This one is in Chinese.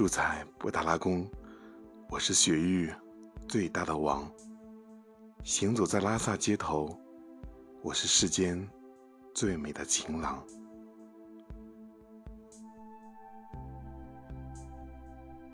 住在布达拉宫我是雪域最大的王。行走在拉萨街头我是世间最美的情郎